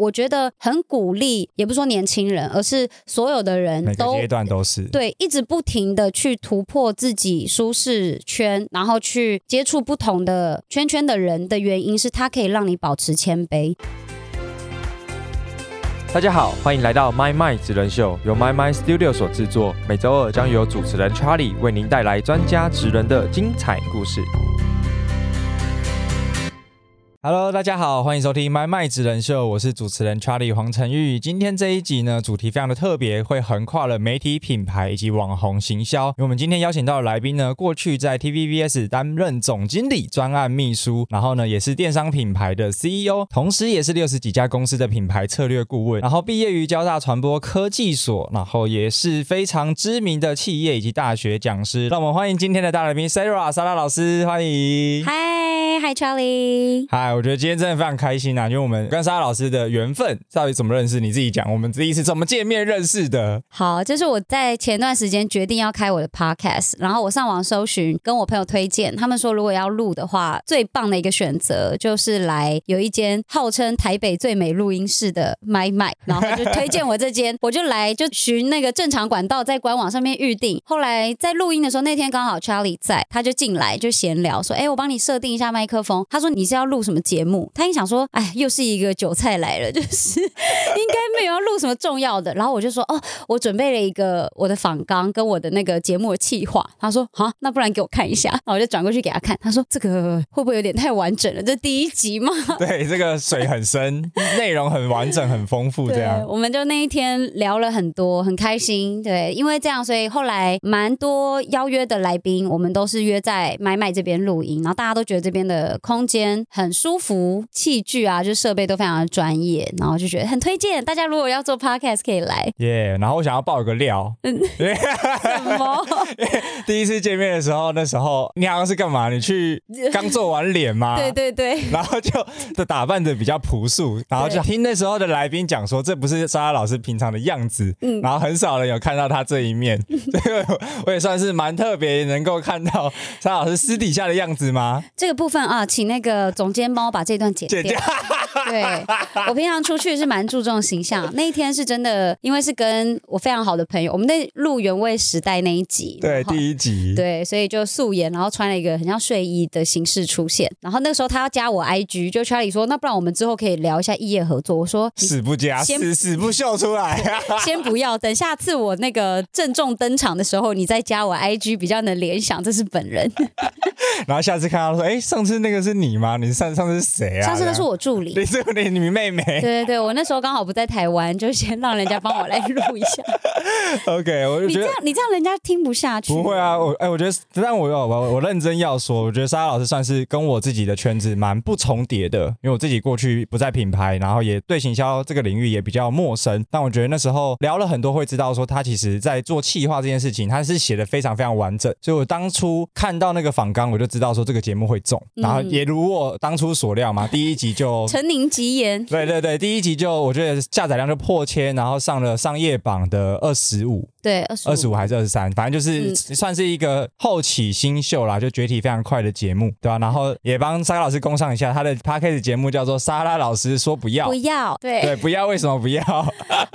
我觉得很鼓励，也不是说年轻人，而是所有的人都阶段都是。对，一直不停的去突破自己舒适圈，然后去接触不同的圈圈的人的原因是，它可以让你保持谦卑。大家好，欢迎来到 My My 职人秀，由 My My Studio 所制作。每周二将由主持人 Charlie 为您带来专家职人的精彩故事。Hello，大家好，欢迎收听《麦麦职人秀》，我是主持人 Charlie 黄晨玉。今天这一集呢，主题非常的特别，会横跨了媒体品牌以及网红行销。因为我们今天邀请到的来宾呢，过去在 TVBS 担任总经理、专案秘书，然后呢也是电商品牌的 CEO，同时也是六十几家公司的品牌策略顾问，然后毕业于交大传播科技所，然后也是非常知名的企业以及大学讲师。让我们欢迎今天的大来宾 Sarah 莎拉老师，欢迎。嗨嗨，Charlie。嗨，我觉得今天真的非常开心啊，因为我们跟莎拉老师的缘分到底怎么认识？你自己讲，我们第一次怎么见面认识的？好，这是我在前段时间决定要开我的 podcast，然后我上网搜寻，跟我朋友推荐，他们说如果要录的话，最棒的一个选择就是来有一间号称台北最美录音室的麦麦，然后就推荐我这间，我就来就寻那个正常管道在官网上面预定。后来在录音的时候，那天刚好 Charlie 在，他就进来就闲聊说，哎，我帮你设定一下麦克风。他说你是要录什么节目？他一想说，哎，又是一个韭菜来了，就是应该没有要录什么重要的。然后我就说，哦，我准备了一个我的访纲跟我的那个节目的企划。他说，好，那不然给我看一下。然后我就转过去给他看。他说，这个会不会有点太完整了？这第一集嘛。对，这个水很深，内容很完整、很丰富，这，样。我们就那一天聊了很多，很开心。对，因为这样，所以后来蛮多邀约的来宾，我们都是约在麦麦这边录音，然后大家都觉得这边的空间很舒服，器具啊，就设备都非常的专业，然后就觉得很推荐大家，如果要做 podcast 可以来。耶然后我想要爆一个料，嗯 什么？第一次见面的时候，那时候你好像是干嘛？你去 刚做完脸吗？对对对。然后就的打扮的比较朴素，然后就听那时候的来宾讲说，这不是莎拉老师平常的样子，嗯然后很少人有看到他这一面，所以我我也算是蛮特别，能够看到莎拉老师私底下的样子吗？这个部分啊，请那个总监帮我把这段剪掉。对我平常出去是蛮注重形象，那一天是真的，因为是跟我非常好的朋友，我们那录原味时代那一集，对，第一集，对，所以就素颜，然后穿了一个很像睡衣的形式出现。然后那个时候他要加我 IG，就 Charlie 说，那不然我们之后可以聊一下异业合作。我说死不加，死死不秀出来。先不要，等下次我那个郑重登场的时候，你再加我 IG，比较能联想这是本人。然后下次看到说，哎，上次那个是你吗？你上上次是谁啊？上次那是我助理。你是你你妹妹对对对，我那时候刚好不在台湾，就先让人家帮我来录一下。OK，我就觉得你这样，你这样人家听不下去。不会啊，我哎、我觉得，但我有我我认真要说，我觉得莎莎老师算是跟我自己的圈子蛮不重叠的，因为我自己过去不在品牌，然后也对行销这个领域也比较陌生。但我觉得那时候聊了很多，会知道说他其实在做企划这件事情，他是写的非常非常完整。所以我当初看到那个访纲，我就知道说这个节目会中，然后也如我当初所料嘛，第一集就陈宁吉言，对对对，第一集就我觉得下载量就破千，然后上了商业榜的二十五，对，二十五。还是二十三，反正就是嗯。算是一个后起新秀啦，就崛起非常快的节目，对吧、然后也帮沙拉老师工上一下，他的 p a c k a g e 节目叫做《沙拉老师说不要。不》，要，对，对，不要为什么不要？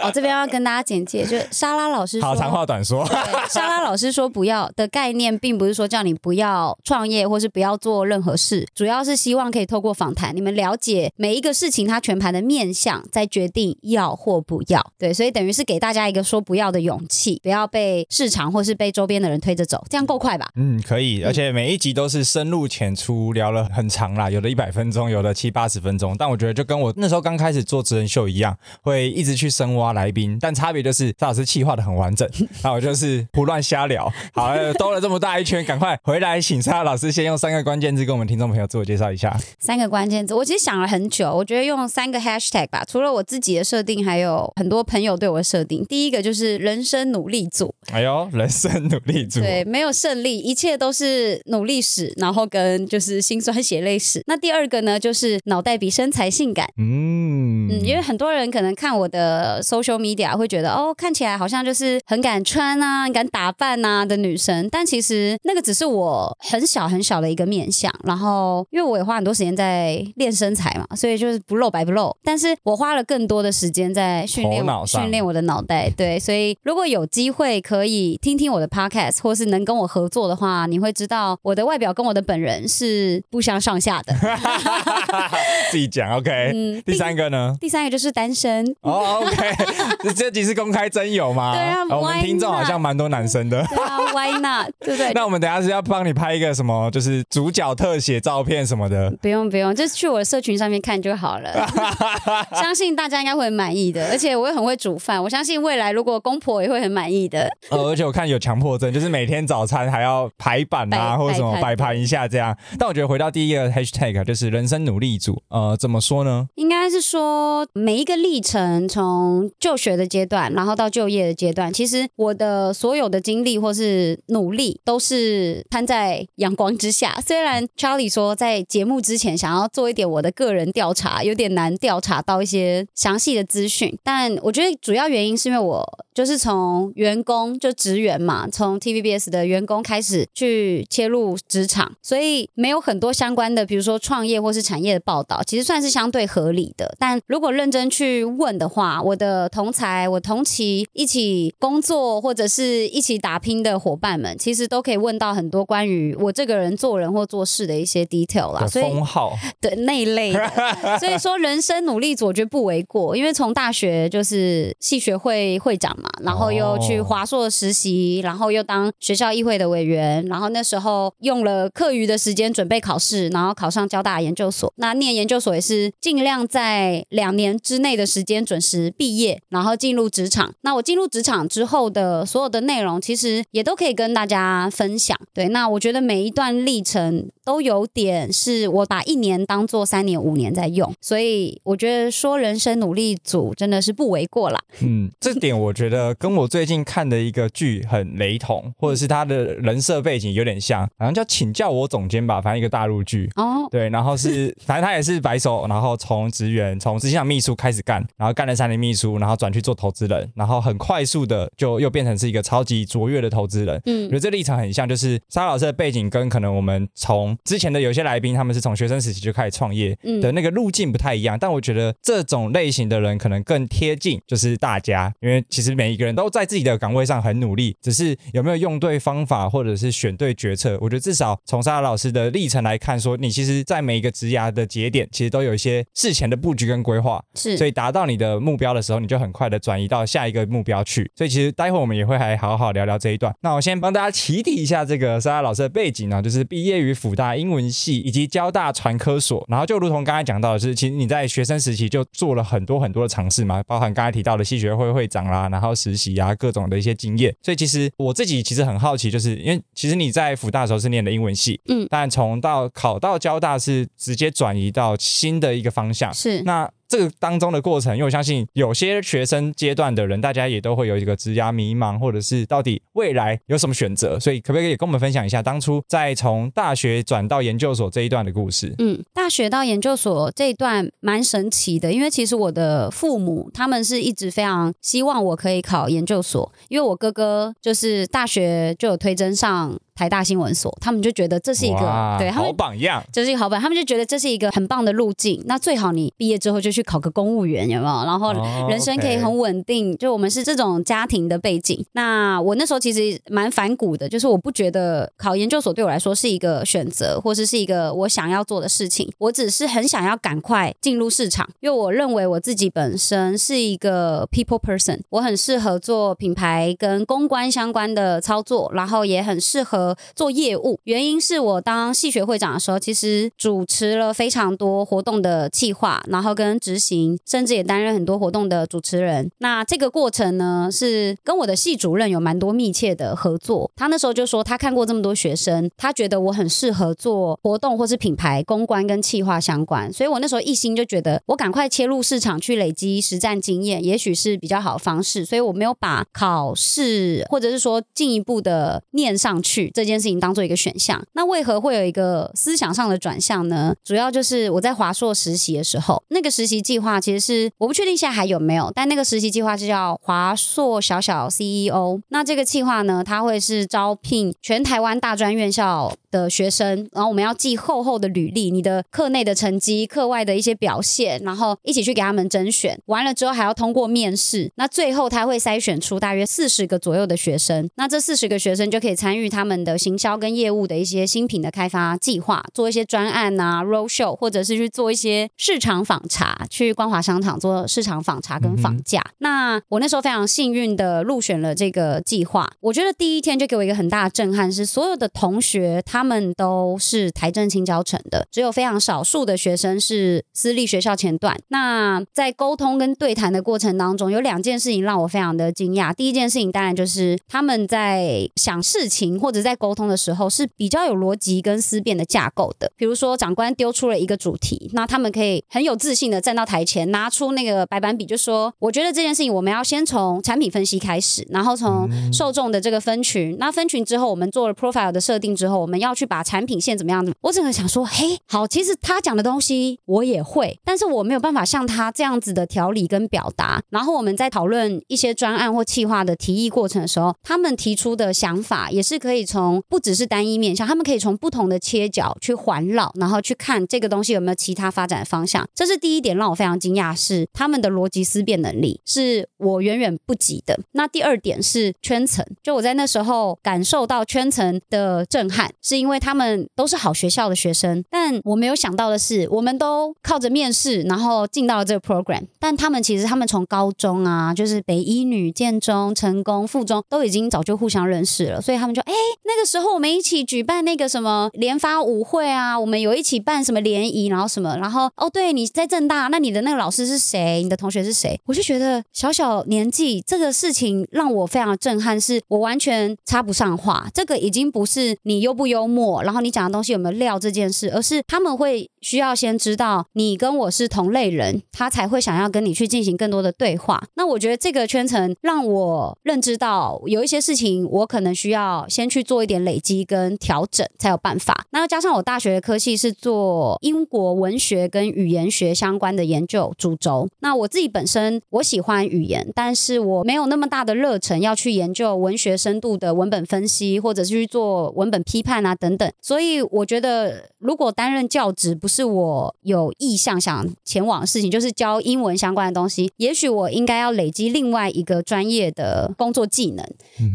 我 这边要跟大家简介，就是莎拉老师说，好，长话短说。对，莎拉老师说不要的概念，并不是说叫你不要创业或是不要做任何事，主要是希望可以透过访谈，你们了解每一个事情它全盘的面向，再决定要或不要。对，所以等于是给大家一个说不要的勇气，不要被市场或是被周边的人推着走，这样够快吧？嗯，可以，而且每一集都是深入浅出，聊了很长啦，有的一百分钟，有的七八十分钟。但我觉得就跟我那时候刚开始做职人秀一样，会一直去深挖来宾，但差别就是沙老师气划的很完整，那我就是胡乱瞎聊。好，呃兜了这么大一圈，赶快回来，请沙老师先用三个关键字跟我们听众朋友自我介绍一下。三个关键字，我其实想了很久，我觉得用三个 hashtag 吧，除了我自己的设定，还有很多朋友对我的设定。第一个就是人生努力组，哎呦，人生努力组，对，没有胜利，一切都是努力史，然后跟就是心酸血泪史。那第二个呢，就是脑袋比身材性感。嗯嗯，因为很多人可能看我的 social media 会觉得，哦，看起来好像就是很敢穿啊、很敢打扮啊的女生，但其实那个只是我很小很很小的一个面相。然后，因为我也花很多时间在练身材嘛，所以就是不露白不露。但是我花了更多的时间在训练训练我的脑袋。对，所以如果有机会可以听听我的 podcast，或是能跟我合作的话，你会知道我的外表跟我的本人是不相上下的。自己讲 OK。嗯，第三个呢？第三个就是单身。哦，OK，这 这集是公开真友吗？对啊我们听众好像蛮多男生的。对啊，Why not？对不对？那我们等下是要帮你拍一个什么，就是主角特写照片什么的。不用不用，就去我的社群上面看就好了。相信大家应该会很满意的，而且我也很会煮饭，我相信未来如果公婆也会很满意的。呃，而且我看有强迫症，就是每天早餐还要排版啊，或者什么摆盘摆盘一下这样。但我觉得回到第一个 hashtag 就是人生努力组，呃，怎么说呢？应该是说每一个历程，从就学的阶段，然后到就业的阶段，其实我的所有的经历或是努力，都是摊在阳光之下。虽然 Charlie 说在节目之前想要做一点我的个人调查，有点难调查到一些详细的资讯，但我觉得主要原因是因为我就是从员工就职员嘛，从 TVBS 的员工开始去切入职场，所以没有很多相关的，比如说创业或是产业的报道，其实算是相对合理的。但如果认真去问的话，我的同才、我同期一起工作或者是一起打拼的伙伴们，其实都可以问到很多关于我这个人做人或做事的一些 detail 啦。所以封号，的那一类的，所以说人生努力组我觉得不为过，因为从大学就是系学会会长嘛，然后又去华硕实习，然后又当学校议会的委员，然后那时候用了课余的时间准备考试，然后考上交大研究所。那念研究所也是尽量在两年之内的时间准时毕业，然后进入职场。那我进入职场之后的所有的内容，其实也都可以跟大家分享。对，那我觉得每一段历程都有点是我把一年当做三年、五年在用，所以我觉得说人生努力组真的是不为过啦。嗯，这点我觉得跟我最近看的一个剧很雷同，或者是他的人设背景有点像，好像叫《请叫我总监》吧，反正一个大陆剧。哦，对，然后是，反正他也是白手，然后从职员，从执行长秘书开始干，然后干了三年秘书，然后转去做投资人，然后很快速的就又变成是一个超级卓越的投资人。嗯我嗯觉得这立场很像，就是沙老师的背景跟可能我们从之前的有些来宾，他们是从学生时期就开始创业嗯的那个路径不太一样，但我觉得这种类型的人可能更贴近就是大家，因为其实每一个人都在自己的岗位上很努力，只是有没有用对方法或者是选对决策。我觉得至少从沙老师的历程来看，说你其实在每一个职涯的节点，其实都有一些事前的布局跟规划，是，所以达到你的目标的时候，你就很快的转移到下一个目标去。所以其实待会我们也会还好好聊聊这一段。那我先帮大家起底一下这个莎拉老师的背景呢，就是毕业于辅大英文系以及交大传科所，然后就如同刚才讲到的是，其实你在学生时期就做了很多很多的尝试嘛，包含刚才提到的系学会会长啦，然后实习啊各种的一些经验。所以其实我自己其实很好奇，就是因为其实你在辅大的时候是念的英文系，嗯但从到考到交大是直接转移到新的一个方向，是，那这个当中的过程，因为我相信有些学生阶段的人，大家也都会有一个职涯迷茫，或者是到底未来有什么选择，所以可不可以跟我们分享一下当初在从大学转到研究所这一段的故事？嗯，大学到研究所这一段蛮神奇的，因为其实我的父母他们是一直非常希望我可以考研究所，因为我哥哥就是大学就有推甄上台大新闻所，他们就觉得这是一个对他们。榜样。这是一个好本，他们就觉得这是一个很棒的路径。那最好你毕业之后就去考个公务员，有没有？然后哦人生可以很稳定。就我们是这种家庭的背景。那我那时候其实蛮反骨的，就是我不觉得考研究所对我来说是一个选择，或是是一个我想要做的事情。我只是很想要赶快进入市场，因为我认为我自己本身是一个 people person，我很适合做品牌跟公关相关的操作，然后也很适合做业务。原因是我当系学会长的时候，其实主持了非常多活动的企划，然后跟执行，甚至也担任很多活动的主持人。那这个过程呢，是跟我的系主任有蛮多密切的合作。他那时候就说，他看过这么多学生，他觉得我很适合做活动或是品牌公关跟企划相关，所以我那时候一心就觉得，我赶快切入市场去累积实战经验，也许是比较好的方式。所以我没有把考试或者是说进一步的念上去这件事情当做一个选项。那为何会有一个思想上的转向呢？主要就是我在华硕实习的时候，那个实习计划其实是我不确定现在还有没有，但那个实习计划是叫华硕小小 CEO。那这个计划呢，它会是招聘全台湾大专院校。的学生，然后我们要寄厚厚的履历，你的课内的成绩、课外的一些表现，然后一起去给他们甄选。完了之后还要通过面试，那最后他会筛选出大约四十个左右的学生。那这四十个学生就可以参与他们的行销跟业务的一些新品的开发计划，做一些专案啊、road show，或者是去做一些市场访查，去光华商场做市场访查跟访价。那我那时候非常幸运的入选了这个计划。我觉得第一天就给我一个很大的震撼，是所有的同学他们都是台政青教成的，只有非常少数的学生是私立学校前段。那在沟通跟对谈的过程当中，有两件事情让我非常的惊讶。第一件事情当然就是他们在想事情或者在沟通的时候是比较有逻辑跟思辨的架构的。比如说长官丢出了一个主题，那他们可以很有自信的站到台前，拿出那个白板笔，就说：“我觉得这件事情我们要先从产品分析开始，然后从受众的这个分群，那分群之后，我们做了 profile 的设定之后，我们要去把产品线怎么样子？我整个想说，嘿，好，其实他讲的东西我也会，但是我没有办法像他这样子的条理跟表达。然后我们在讨论一些专案或企划的提议过程的时候，他们提出的想法也是可以从不只是单一面向，他们可以从不同的切角去环绕，然后去看这个东西有没有其他发展方向。这是第一点让我非常惊讶，是他们的逻辑思辨能力是我远远不及的。那第二点是圈层，就我在那时候感受到圈层的震撼，是因为他们都是好学校的学生，但我没有想到的是，我们都靠着面试，然后进到了这个 program，但他们其实他们从高中啊，就是北医女、建中、成功、附中都已经早就互相认识了，所以他们就哎，那个时候我们一起举办那个什么联发舞会啊，我们有一起办什么联谊，然后什么，然后哦，对，你在正大，那你的那个老师是谁？你的同学是谁？我就觉得小小年纪这个事情让我非常震撼，是我完全插不上话。这个已经不是你优不优幽默，然后你讲的东西有没有料这件事，而是他们会需要先知道你跟我是同类人，他才会想要跟你去进行更多的对话。那我觉得这个圈层让我认知到有一些事情，我可能需要先去做一点累积跟调整才有办法。那加上我大学的科系是做英国文学跟语言学相关的研究主轴，那我自己本身我喜欢语言，但是我没有那么大的热忱要去研究文学深度的文本分析，或者是去做文本批判啊等等。所以我觉得，如果担任教职不是我有意向想前往的事情，就是教英文相关的东西，也许我应该要累积另外一个专业的工作技能。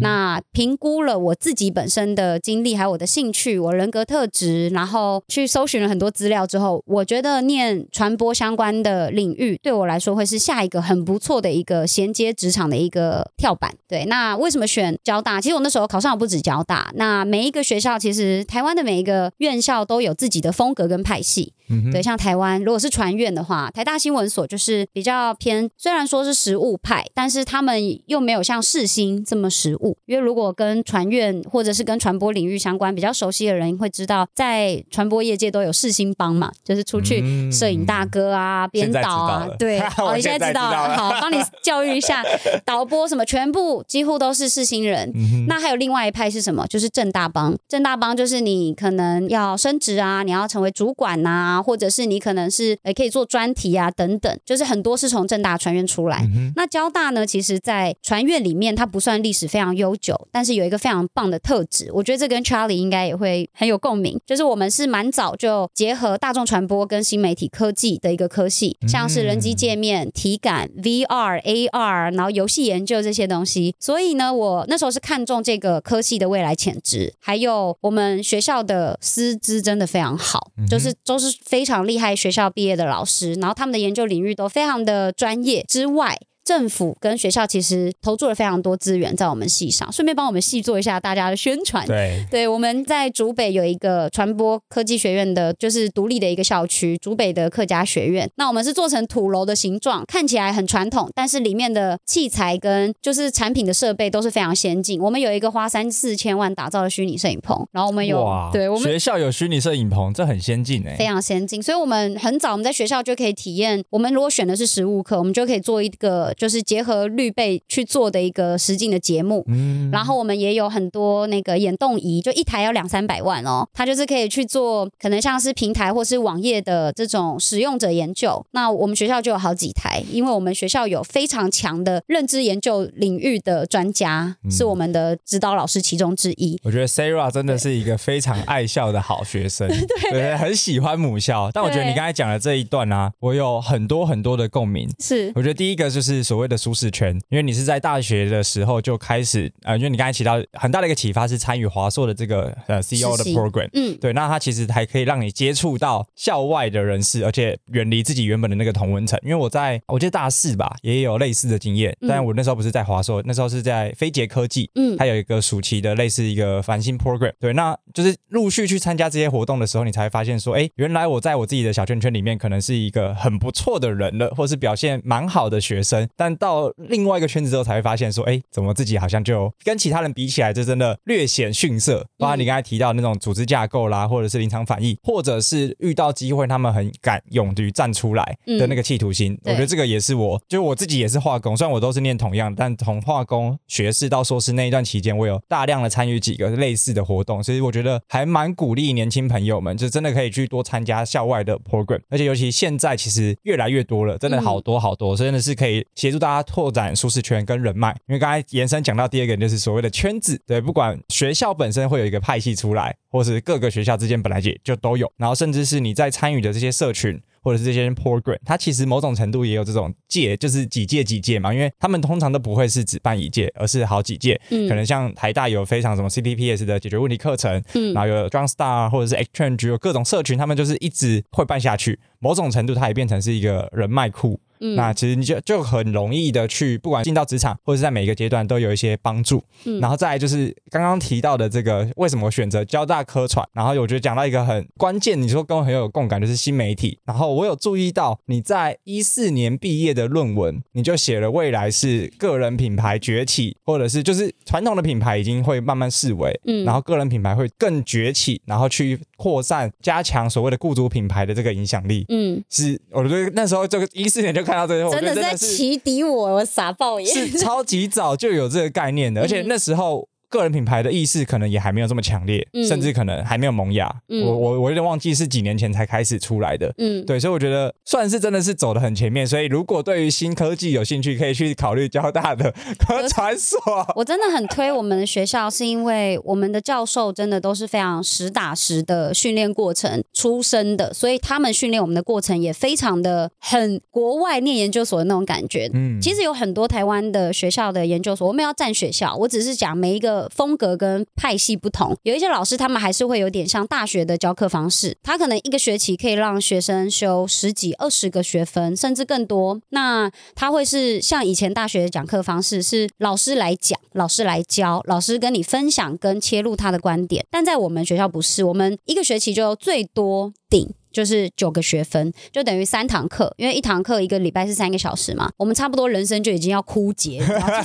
那评估了我自己本身的经历，还有我的兴趣、我人格特质，然后去搜寻了很多资料之后，我觉得念传播相关的领域对我来说会是下一个很不错的一个衔接职场的一个跳板。对，那为什么选交大？其实我那时候考上不止交大，那每一个学校其实台湾的每一个院校都有自己的风格跟派系。对，像台湾如果是传院的话，台大新闻所就是比较偏，虽然说是实务派，但是他们又没有像世新这么实务。因为如果跟传院或者是跟传播领域相关比较熟悉的人会知道，在传播业界都有世新帮嘛，就是出去摄影大哥啊、编导啊，对，好你现在知道了，好，帮你教育一下，导播什么全部几乎都是世新人。那还有另外一派是什么？就是正大帮，正大帮就是你可能要升职啊，你要成为主管呐。或者是你可能是也可以做专题啊等等，就是很多是从正大传院出来。那交大呢，其实在传院里面它不算历史非常悠久，但是有一个非常棒的特质，我觉得这跟 Charlie 应该也会很有共鸣，就是我们是蛮早就结合大众传播跟新媒体科技的一个科系，像是人机界面、体感、VR、AR，然后游戏研究这些东西。所以呢，我那时候是看中这个科系的未来潜质，还有我们学校的师资真的非常好，就是都是。非常厉害学校毕业的老师，然后他们的研究领域都非常的专业之外。政府跟学校其实投注了非常多资源在我们系上，顺便帮我们系做一下大家的宣传。对，对，我们在竹北有一个传播科技学院的，就是独立的一个校区，竹北的客家学院。那我们是做成土楼的形状，看起来很传统，但是里面的器材跟就是产品的设备都是非常先进。我们有一个花三四千万打造的虚拟摄影棚，然后我们有，对我们学校有虚拟摄影棚，这很先进哎，非常先进。所以我们很早我们在学校就可以体验，我们如果选的是实物课，我们就可以做一个。就是结合绿贝去做的一个实境的节目。嗯然后我们也有很多那个眼动仪，就一台要两三百万哦，它就是可以去做可能像是平台或是网页的这种使用者研究。那我们学校就有好几台，因为我们学校有非常强的认知研究领域的专家，嗯是我们的指导老师其中之一。我觉得 Sarah 真的是一个非常爱笑的好学生，对，很喜欢母校。但我觉得你刚才讲的这一段啊，我有很多很多的共鸣。是，我觉得第一个就是所谓的舒适圈，因为你是在大学的时候就开始，呃，因为你刚才提到很大的一个启发是参与华硕的这个呃 CEO 的 program，嗯，对，那它其实还可以让你接触到校外的人士，而且远离自己原本的那个同温层。因为我在我记得大四吧，也有类似的经验，嗯。但我那时候不是在华硕，那时候是在飞捷科技，嗯。它有一个暑期的类似一个繁星 program，对，那就是陆续去参加这些活动的时候，你才会发现说，哎，原来我在我自己的小圈圈里面可能是一个很不错的人了，或是表现蛮好的学生，但到另外一个圈子之后才会发现说，哎，怎么自己好像就跟其他人比起来，就真的略显逊色。包括你刚才提到那种组织架构啦，或者是临场反应，或者是遇到机会他们很敢勇于站出来的那个企图心，我觉得这个也是我，就是我自己也是化工，虽然我都是念同样，但从化工学士到硕士那一段期间，我有大量的参与几个类似的活动，所以我觉得还蛮鼓励年轻朋友们，就真的可以去多参加校外的 program，而且尤其现在其实越来越多了，真的好多好多，真的是可以协助大家拓展舒适圈跟人脉。因为刚才延伸讲到第二个就是所谓的圈子，对，不管学校本身会有一个派系出来，或是各个学校之间本来也就都有，然后甚至是你在参与的这些社群。或者是这些 program，它其实某种程度也有这种届，就是几届几届嘛，因为他们通常都不会是只办一届，而是好几届。嗯可能像台大有非常什么 CTPS 的解决问题课程，嗯然后有 John Star 或者是 Exchange 有各种社群，他们就是一直会办下去。某种程度，它也变成是一个人脉库。嗯那其实你就就很容易的去，不管进到职场或者是在每一个阶段都有一些帮助。嗯然后再来就是刚刚提到的这个，为什么选择交大科传？然后我觉得讲到一个很关键，你说跟我很有共感，就是新媒体。然后我有注意到你在一四年毕业的论文，你就写了未来是个人品牌崛起，或者是就是传统的品牌已经会慢慢式微，嗯然后个人品牌会更崛起，然后去扩散、加强所谓的雇主品牌的这个影响力。嗯，是，我觉得那时候这个一四年就看到这个，我觉真的是在启迪我，我傻爆眼。是超级早就有这个概念的，而且那时候。个人品牌的意识可能也还没有这么强烈，嗯甚至可能还没有萌芽。嗯我我我有点忘记是几年前才开始出来的。嗯，对，所以我觉得算是真的是走的很前面。所以如果对于新科技有兴趣，可以去考虑交大的 科传所。我真的很推我们的学校，是因为我们的教授真的都是非常实打实的训练过程出身的，所以他们训练我们的过程也非常的很国外念研究所的那种感觉。嗯，其实有很多台湾的学校的研究所，我们要占学校，我只是讲每一个风格跟派系不同。有一些老师他们还是会有点像大学的教课方式，他可能一个学期可以让学生修十几、二十个学分，甚至更多。那他会是像以前大学的讲课方式，是老师来讲，老师来教，老师跟你分享跟切入他的观点。但在我们学校不是，我们一个学期就最多顶。就是九个学分，就等于三堂课，因为一堂课一个礼拜是三个小时嘛，我们差不多人生就已经要枯竭，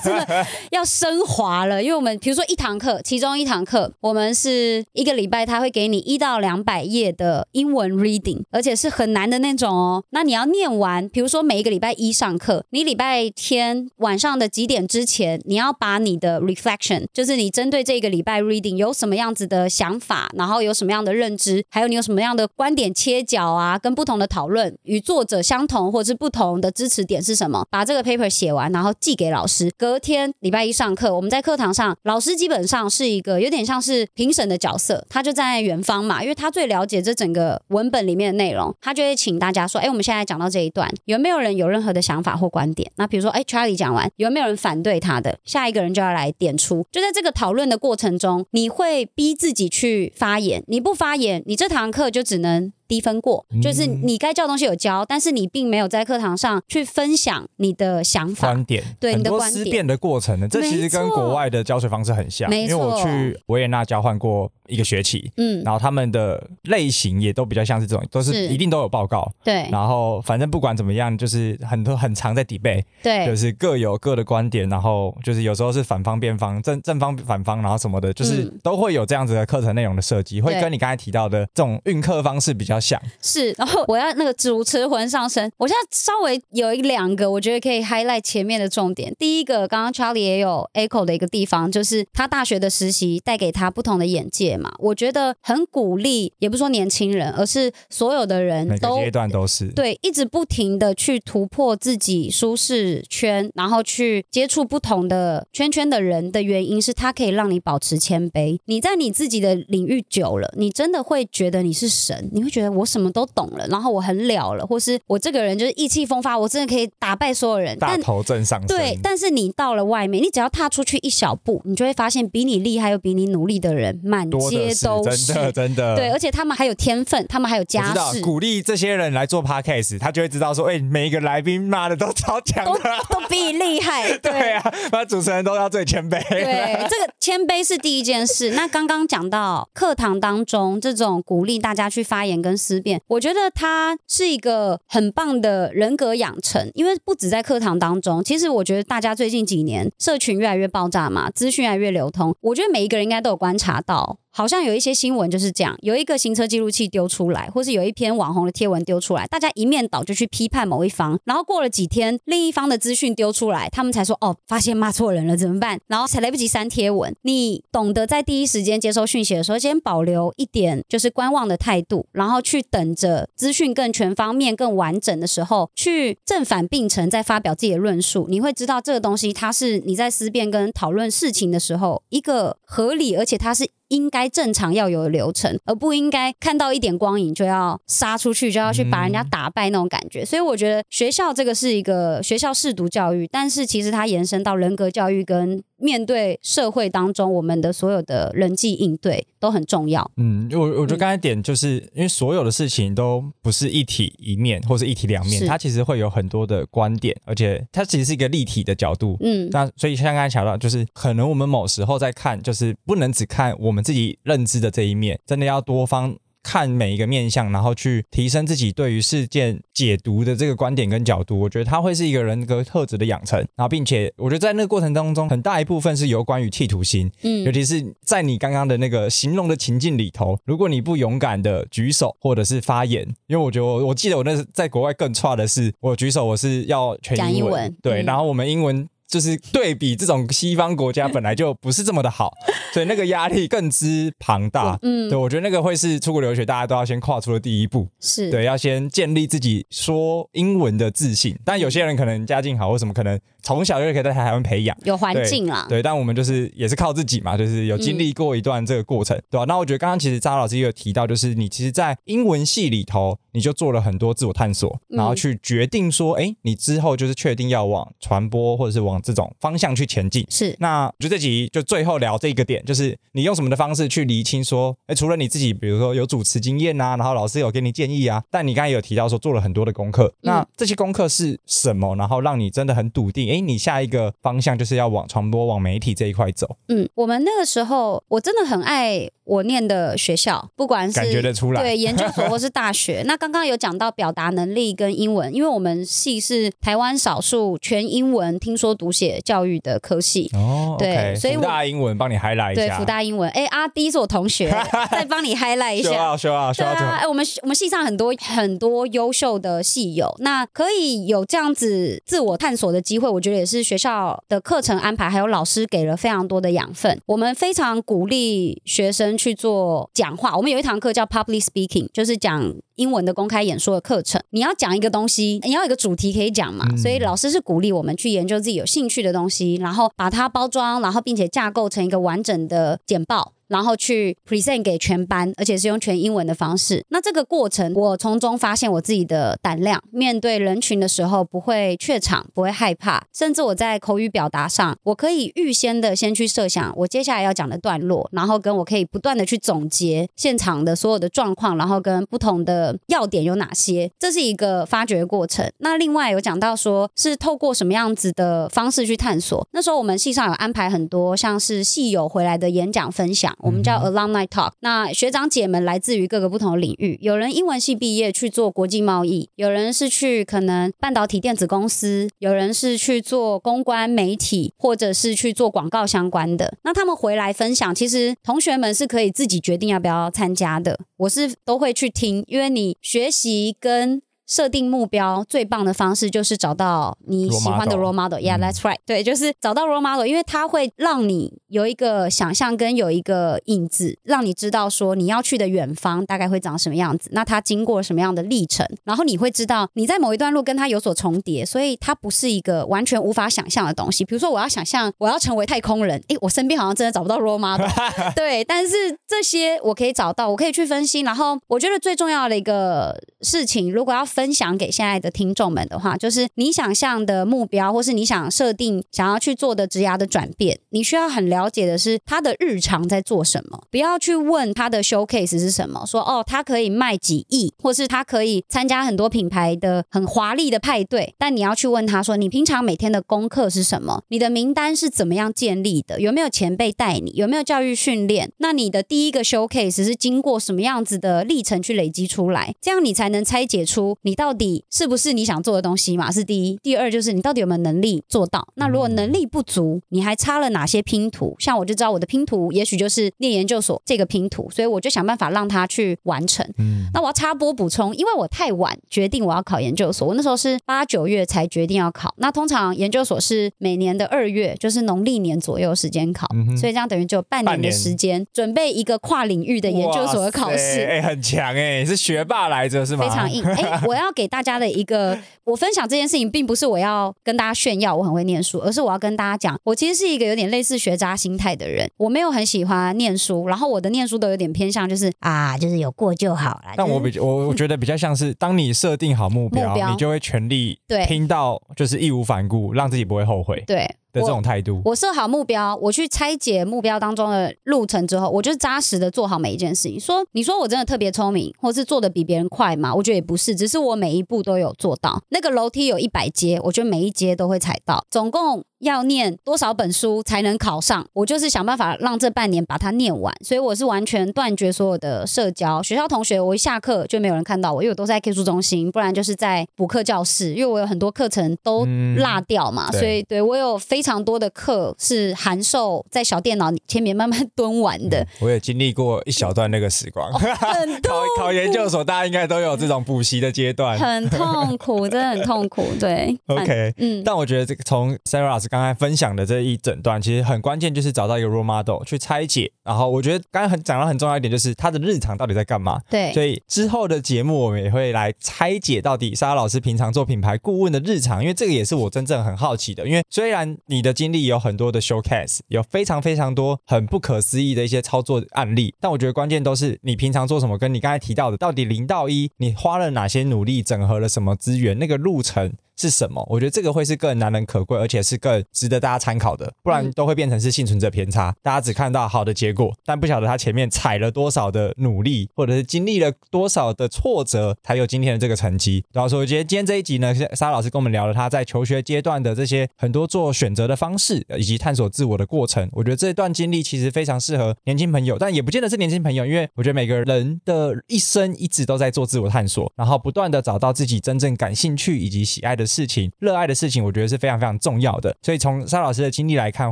真的 要升华了。因为我们比如说一堂课，其中一堂课我们是一个礼拜，他会给你一到两百页的英文 reading，而且是很难的那种哦。那你要念完，比如说每一个礼拜一上课，你礼拜天晚上的几点之前，你要把你的 reflection，就是你针对这个礼拜 reading 有什么样子的想法，然后有什么样的认知，还有你有什么样的观点切角啊，跟不同的讨论，与作者相同或是不同的支持点是什么？把这个 paper 写完，然后寄给老师。隔天礼拜一上课，我们在课堂上，老师基本上是一个有点像是评审的角色，他就站在远方嘛，因为他最了解这整个文本里面的内容，他就会请大家说：“哎，我们现在讲到这一段，有没有人有任何的想法或观点？那比如说，哎，Charlie 讲完，有没有人反对他的？下一个人就要来点出。就在这个讨论的过程中，你会逼自己去发言，你不发言，你这堂课就只能。低分过，就是你该教的东西有教，但是你并没有在课堂上去分享你的想法。观点，对很多你的观点。思辨的过程呢，这其实跟国外的教学方式很像，没因为我去维也纳交换过一个学期，嗯，然后他们的类型也都比较像是这种，都是是。一定都有报告，对。然后反正不管怎么样，就是很多很常在 debate，就是各有各的观点，然后就是有时候是反方辩方、正正方反方，然后什么的，就是嗯。都会有这样子的课程内容的设计，会跟你刚才提到的这种运课方式比较较像。是，然后我要那个主持魂上身。我现在稍微有一两个，我觉得可以 highlight 前面的重点。第一个，刚刚 Charlie 也有 echo 的一个地方，就是他大学的实习带给他不同的眼界嘛。我觉得很鼓励，也不说年轻人，而是所有的人都阶段都是。对，一直不停的去突破自己舒适圈，然后去接触不同的圈圈的人的原因是，他可以让你保持谦卑。你在你自己的领域久了，你真的会觉得你是神，你会觉得我什么都懂了，然后我很了了，或是我这个人就是意气风发，我真的可以打败所有人。大但头正上升。对，但是你到了外面，你只要踏出去一小步，你就会发现比你厉害又比你努力的人满街都是，真的真的。对，而且他们还有天分，他们还有我家知道世，鼓励这些人来做 podcast，他就会知道说，哎、每一个来宾妈的都超强都的。都比你厉害。对啊，那主持人都要最谦卑。对，这个谦卑是第一件事。那刚刚讲到课堂当中这种鼓励大家去发言跟思辨，我觉得他是一个很棒的人格养成。因为不止在课堂当中，其实我觉得大家最近几年社群越来越爆炸嘛，资讯越来越流通，我觉得每一个人应该都有观察到。好像有一些新闻就是这样，有一个行车记录器丢出来，或是有一篇网红的贴文丢出来，大家一面倒就去批判某一方，然后过了几天，另一方的资讯丢出来，他们才说哦，发现骂错人了，怎么办？然后才来不及删贴文。你懂得在第一时间接收讯息的时候，先保留一点就是观望的态度，然后去等着资讯更全方面、更完整的时候，去正反并陈，再发表自己的论述。你会知道这个东西，它是你在思辨跟讨论事情的时候一个合理，而且它是。应该正常要有的流程，而不应该看到一点光影就要杀出去，就要去把人家打败那种感觉。所以我觉得学校这个是一个学校试读教育，但是其实它延伸到人格教育跟面对社会当中我们的所有的人际应对都很重要。嗯，我我觉得刚才点就是、因为所有的事情都不是一体一面或是一体两面，它其实会有很多的观点，而且它其实是一个立体的角度。嗯，那所以像刚才讲到，就是可能我们某时候在看，就是不能只看我们自己认知的这一面，真的要多方看每一个面相，然后去提升自己对于事件解读的这个观点跟角度。我觉得它会是一个人格特质的养成，然后并且我觉得在那个过程当中，很大一部分是有关于企图心，嗯尤嗯，其是在你刚刚的那个形容的情境里头，如果你不勇敢的举手或者是发言，因为我觉得我我记得我那是在国外更差的是，我举手我是要全英文，讲英文对，嗯然后我们英文。就是对比这种西方国家本来就不是这么的好，所以那个压力更之庞大。嗯对，我觉得那个会是出国留学大家都要先跨出的第一步。是，对，要先建立自己说英文的自信。但有些人可能家境好或什么，可能从小就可以在台湾培养。有环境啦。对，但我们就是也是靠自己嘛，就是有经历过一段这个过程，对吧、那我觉得刚刚其实张老师也有提到，就是你其实，在英文系里头，你就做了很多自我探索，嗯然后去决定说，哎、你之后就是确定要往传播或者是往这种方向去前进。是，那我觉得这集就最后聊这个点，就是你用什么的方式去厘清说，哎，除了你自己，比如说有主持经验啊，然后老师有给你建议啊，但你刚才有提到说做了很多的功课，那这些功课是什么？然后让你真的很笃定，哎，你下一个方向就是要往传播、往媒体这一块走，嗯，我们那个时候我真的很爱我念的学校，不管是感觉得出来。对研究所或是大学。那刚刚有讲到表达能力跟英文，因为我们系是台湾少数全英文听说读写教育的科系。哦，对所以福大英文帮你 highlight 一对，下，福大英文，哎，阿 D 是我同学，再帮你 highlight 一修下。啊修啊修对啊，啊，哎，我们我们系上很多很多优秀的系友，那可以有这样子自我探索的机会，我觉得也是学校的课程安排还有老师给了非常多的养分。我们非常鼓励学生去做讲话，我们有一堂课叫 Public Speaking，就是讲英文的公开演说的课程。你要讲一个东西，你要有一个主题可以讲嘛，嗯所以老师是鼓励我们去研究自己有兴趣的东西，然后把它包装，然后并且架构成一个完整的简报。然后去 present 给全班，而且是用全英文的方式。那这个过程，我从中发现我自己的胆量，面对人群的时候不会怯场，不会害怕，甚至我在口语表达上，我可以预先的先去设想我接下来要讲的段落，然后跟我可以不断的去总结现场的所有的状况，然后跟不同的要点有哪些，这是一个发掘过程。那另外有讲到说是透过什么样子的方式去探索。那时候我们系上有安排很多像是系友回来的演讲分享。享，我们叫 alumni talk。那学长姐们来自于各个不同的领域，有人英文系毕业去做国际贸易，有人是去可能半导体电子公司，有人是去做公关媒体，或者是去做广告相关的。那他们回来分享，其实同学们是可以自己决定要不要参加的。我是都会去听，因为你学习跟。设定目标最棒的方式就是找到你喜欢的 role model。Yeah, that's right。对，就是找到 role model，因为它会让你有一个想象跟有一个影子，让你知道说你要去的远方大概会长什么样子。那它经过什么样的历程，然后你会知道你在某一段路跟它有所重叠，所以它不是一个完全无法想象的东西。比如说，我要想象我要成为太空人，诶，我身边好像真的找不到 role model。对，但是这些我可以找到，我可以去分析。然后我觉得最重要的一个事情，如果要分享给现在的听众们的话，就是你想象的目标，或是你想设定想要去做的职涯的转变，你需要很了解的是他的日常在做什么。不要去问他的 showcase 是什么，说哦，他可以卖几亿，或是他可以参加很多品牌的很华丽的派对。但你要去问他说，你平常每天的功课是什么？你的名单是怎么样建立的？有没有前辈带你？有没有教育训练？那你的第一个 showcase 是经过什么样子的历程去累积出来？这样你才能拆解出你到底。是不是你想做的东西嘛？是第一，第二就是你到底有没有能力做到？那如果能力不足，你还差了哪些拼图？像我就知道我的拼图，也许就是念研究所这个拼图，所以我就想办法让他去完成。嗯，那我要插播补充，因为我太晚决定我要考研究所，我那时候是八九月才决定要考。那通常研究所是每年的二月，就是农历年左右时间考，所以这样等于就半年的时间准备一个跨领域的研究所的考试。哎，很强哎，是学霸来着是吗？非常硬哎，我要给大家的一个，我分享这件事情，并不是我要跟大家炫耀我很会念书，而是我要跟大家讲，我其实是一个有点类似学渣心态的人。我没有很喜欢念书，然后我的念书都有点偏向就是啊，就是有过就好了。但我比我我觉得比较像是，当你设定好目标，你就会全力拼到就是义无反顾，让自己不会后悔。对。的这种态度，我设好目标，我去拆解目标当中的路程之后，我就扎实的做好每一件事情。说你说我真的特别聪明，或是做的比别人快嘛？我觉得也不是，只是我每一步都有做到。那个楼梯有一百阶，我觉得每一阶都会踩到，总共。要念多少本书才能考上？我就是想办法让这半年把它念完，所以我是完全断绝所有的社交。学校同学，我一下课就没有人看到我，因为我都在 K 书中心，不然就是在补课教室，因为我有很多课程都落掉嘛，所以对我有非常多的课是函授在小电脑前面慢慢蹲完的。我也经历过一小段那个时光，考考研究所，大家应该都有这种补习的阶段，很痛苦，真的很痛苦。对，OK，嗯，但我觉得这个从 Sarah 刚才分享的这一整段，其实很关键，就是找到一个 role model 去拆解。然后我觉得刚才很讲到很重要一点，就是他的日常到底在干嘛。对，所以之后的节目我们也会来拆解到底莎老师平常做品牌顾问的日常，因为这个也是我真正很好奇的。因为虽然你的经历有很多的 showcase，有非常非常多很不可思议的一些操作案例，但我觉得关键都是你平常做什么，跟你刚才提到的到底零到一，你花了哪些努力，整合了什么资源，那个路程。是什么？我觉得这个会是更难能可贵，而且是更值得大家参考的，不然都会变成是幸存者偏差。大家只看到好的结果，但不晓得他前面踩了多少的努力，或者是经历了多少的挫折，才有今天的这个成绩。然后说，我觉得今天这一集呢，沙老师跟我们聊了他在求学阶段的这些很多做选择的方式，以及探索自我的过程。我觉得这段经历其实非常适合年轻朋友，但也不见得是年轻朋友，因为我觉得每个人的一生一直都在做自我探索，然后不断的找到自己真正感兴趣以及喜爱的。事情热爱的事情，我觉得是非常非常重要的。所以从沙老师的经历来看，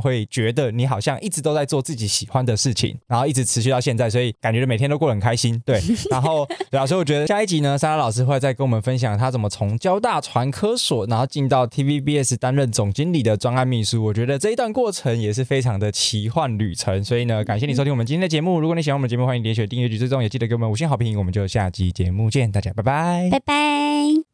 会觉得你好像一直都在做自己喜欢的事情，然后一直持续到现在，所以感觉每天都过得很开心。对，然后对啊，所以我觉得下一集呢，沙拉老师会再跟我们分享他怎么从交大传科所，然后进到 TVBS 担任总经理的专案秘书。我觉得这一段过程也是非常的奇幻旅程。所以呢，感谢你收听我们今天的节目。如果你喜欢我们节目，欢迎点选订阅及追踪，也记得给我们五星好评。我们就下期节目见，大家拜拜，拜拜。